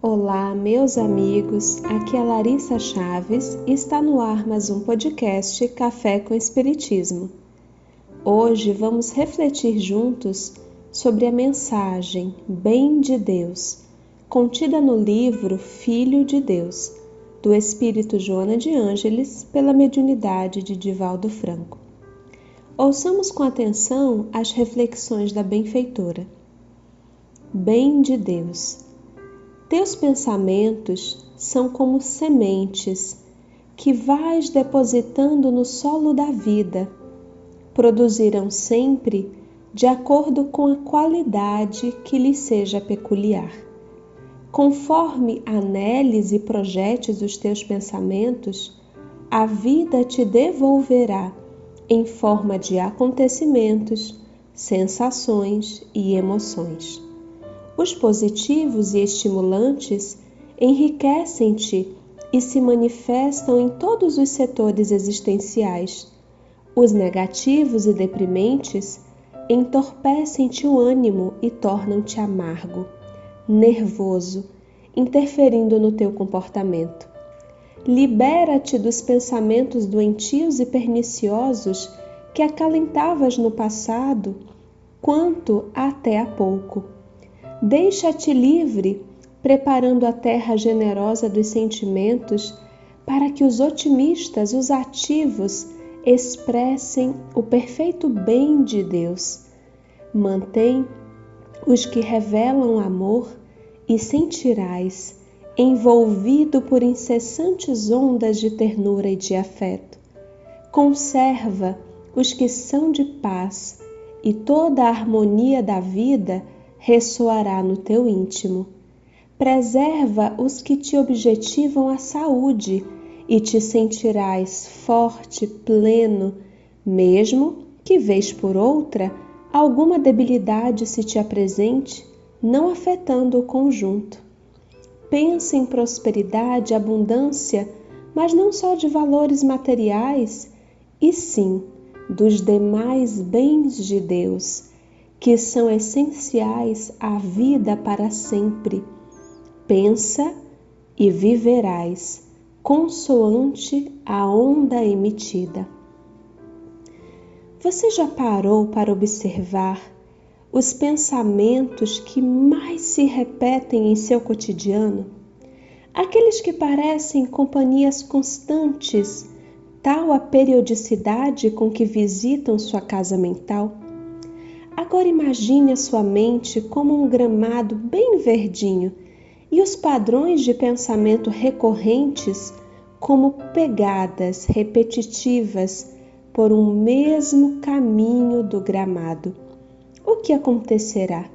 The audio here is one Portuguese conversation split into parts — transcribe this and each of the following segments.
Olá, meus amigos. Aqui é Larissa Chaves e está no ar mais um podcast Café com Espiritismo. Hoje vamos refletir juntos sobre a mensagem Bem de Deus, contida no livro Filho de Deus, do Espírito Joana de Ângeles, pela mediunidade de Divaldo Franco. Ouçamos com atenção as reflexões da benfeitora. Bem de Deus teus pensamentos são como sementes que vais depositando no solo da vida. Produzirão sempre de acordo com a qualidade que lhe seja peculiar. Conforme aneles e projetes os teus pensamentos, a vida te devolverá em forma de acontecimentos, sensações e emoções. Os positivos e estimulantes enriquecem-te e se manifestam em todos os setores existenciais. Os negativos e deprimentes entorpecem-te o ânimo e tornam-te amargo, nervoso, interferindo no teu comportamento. Libera-te dos pensamentos doentios e perniciosos que acalentavas no passado, quanto até há pouco Deixa-te livre, preparando a terra generosa dos sentimentos para que os otimistas, os ativos, expressem o perfeito bem de Deus. Mantém os que revelam amor e sentirás, envolvido por incessantes ondas de ternura e de afeto. Conserva os que são de paz e toda a harmonia da vida ressoará no teu íntimo. Preserva os que te objetivam a saúde e te sentirás forte, pleno, mesmo que vez por outra alguma debilidade se te apresente, não afetando o conjunto. Pensa em prosperidade, abundância, mas não só de valores materiais, e sim dos demais bens de Deus que são essenciais à vida para sempre. Pensa e viverás, consoante a onda emitida. Você já parou para observar os pensamentos que mais se repetem em seu cotidiano? Aqueles que parecem companhias constantes, tal a periodicidade com que visitam sua casa mental? Agora imagine a sua mente como um gramado bem verdinho e os padrões de pensamento recorrentes como pegadas repetitivas por um mesmo caminho do gramado. O que acontecerá?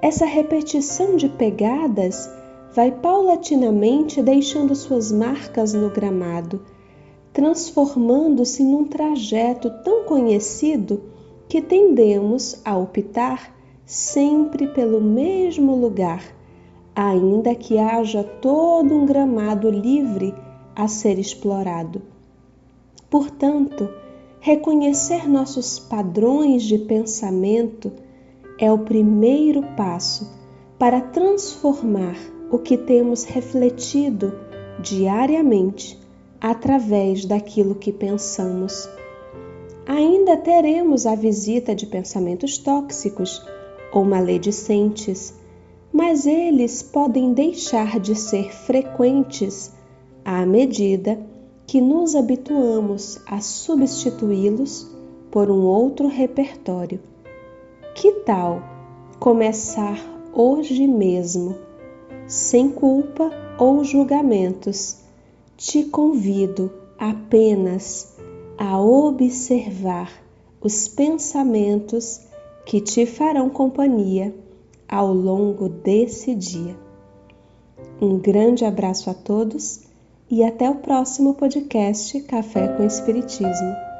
Essa repetição de pegadas vai paulatinamente deixando suas marcas no gramado, transformando-se num trajeto tão conhecido que tendemos a optar sempre pelo mesmo lugar, ainda que haja todo um gramado livre a ser explorado. Portanto, reconhecer nossos padrões de pensamento é o primeiro passo para transformar o que temos refletido diariamente através daquilo que pensamos ainda teremos a visita de pensamentos tóxicos ou maledicentes, mas eles podem deixar de ser frequentes à medida que nos habituamos a substituí-los por um outro repertório. Que tal começar hoje mesmo, sem culpa ou julgamentos? Te convido apenas a observar os pensamentos que te farão companhia ao longo desse dia. Um grande abraço a todos e até o próximo podcast Café com Espiritismo.